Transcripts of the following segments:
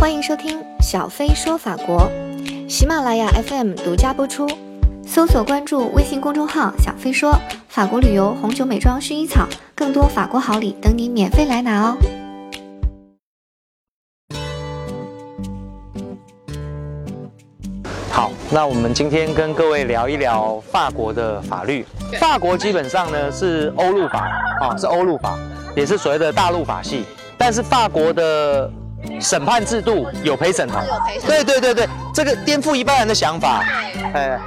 欢迎收听小飞说法国，喜马拉雅 FM 独家播出。搜索关注微信公众号“小飞说法国旅游、红酒、美妆、薰衣草”，更多法国好礼等你免费来拿哦！好，那我们今天跟各位聊一聊法国的法律。法国基本上呢是欧陆法啊，是欧陆法，也是所谓的大陆法系。但是法国的审判制度有陪审团，对对对对，这个颠覆一般人的想法。哎，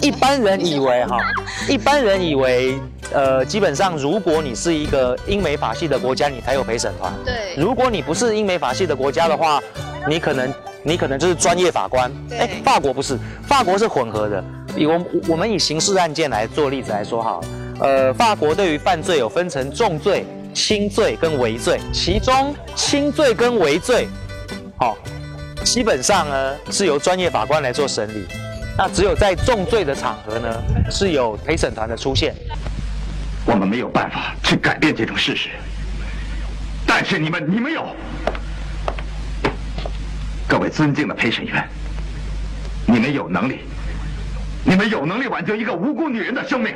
一般人以为哈，一般人以为，呃，基本上如果你是一个英美法系的国家，你才有陪审团。对，如果你不是英美法系的国家的话，你可能你可能就是专业法官。对哎，法国不是，法国是混合的。以我我们以刑事案件来做例子来说哈，呃，法国对于犯罪有分成重罪、轻罪跟违罪，其中轻罪跟违罪，好、基本上呢是由专业法官来做审理。那只有在重罪的场合呢，是有陪审团的出现。我们没有办法去改变这种事实，但是你们，你们有。各位尊敬的陪审员，你们有能力，你们有能力挽救一个无辜女人的生命。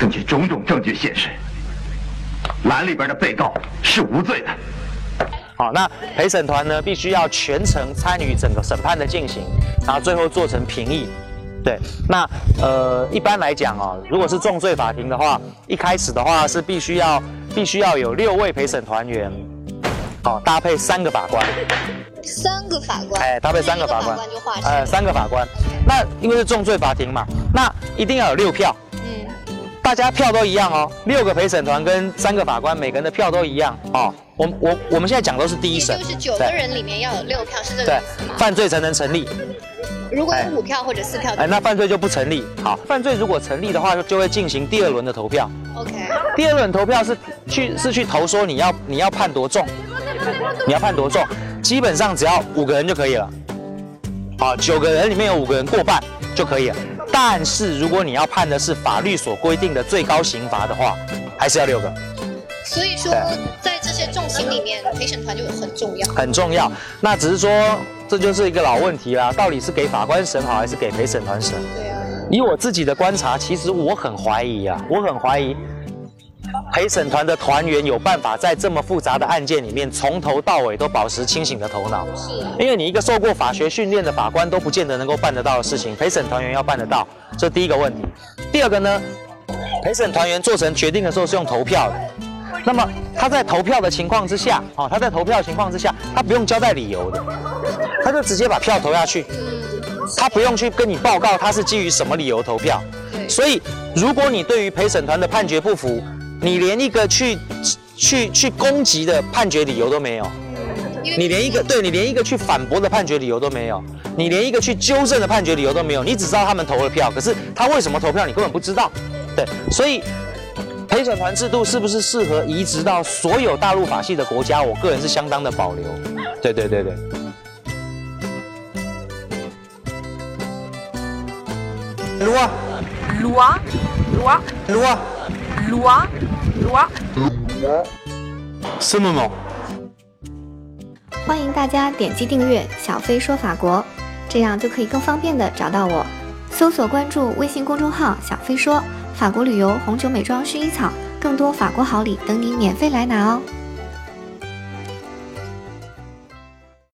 根据种种证据显示，栏里边的被告是无罪的。好，那陪审团呢，必须要全程参与整个审判的进行，然后最后做成评议。对，那呃，一般来讲哦，如果是重罪法庭的话，一开始的话是必须要必须要有六位陪审团员，好、搭配三个法官，三个法官，哎，搭配三个法官法官就划，呃，三个法官。那因为是重罪法庭嘛，那一定要有六票，嗯，大家票都一样哦，六个陪审团跟三个法官，每个人的票都一样哦。我我我们现在讲都是第一审，就是九个人里面要有六票，是这个对意思吗？犯罪才能成立。如果有五票或者四票哎，那犯罪就不成立。好，犯罪如果成立的话，就就会进行第二轮的投票。，OK，第二轮投票是去是去投说你要你要判多重，你要判多重，基本上只要五个人就可以了。好，九个人里面有五个人过半就可以了。但是如果你要判的是法律所规定的最高刑罚的话，还是要六个，所以说在这些重刑里面，陪审团就很重要。很重要。那只是说这就是一个老问题啦，到底是给法官审好还是给陪审团审？对啊，以我自己的观察，其实我很怀疑啊，我很怀疑陪审团的团员有办法在这么复杂的案件里面，从头到尾都保持清醒的头脑。是因为你一个受过法学训练的法官都不见得能够办得到的事情，陪审团员要办得到，这第一个问题。第二个呢，陪审团员做成决定的时候是用投票的，那么他在投票的情况之下，哦，他在投票的情况之下，他不用交代理由的，他就直接把票投下去。他不用去跟你报告他是基于什么理由投票，对所以如果你对于陪审团的判决不服，你连一个去去去攻击的判决理由都没有，你连一个对你连一个去反驳的判决理由都没有，你连一个去纠正的判决理由都没有，你只知道他们投了票，可是他为什么投票你根本不知道，对，所以陪审团制度是不是适合移植到所有大陆法系的国家？我个人是相当的保留，对对对对。Loi, loi, loi, loi. Loi, loi. Ce moment。欢迎大家点击订阅“小飞说法国”，这样就可以更方便的找到我。搜索关注微信公众号“小飞说”，法国旅游、红酒、美妆、薰衣草，更多法国好礼等你免费来拿哦。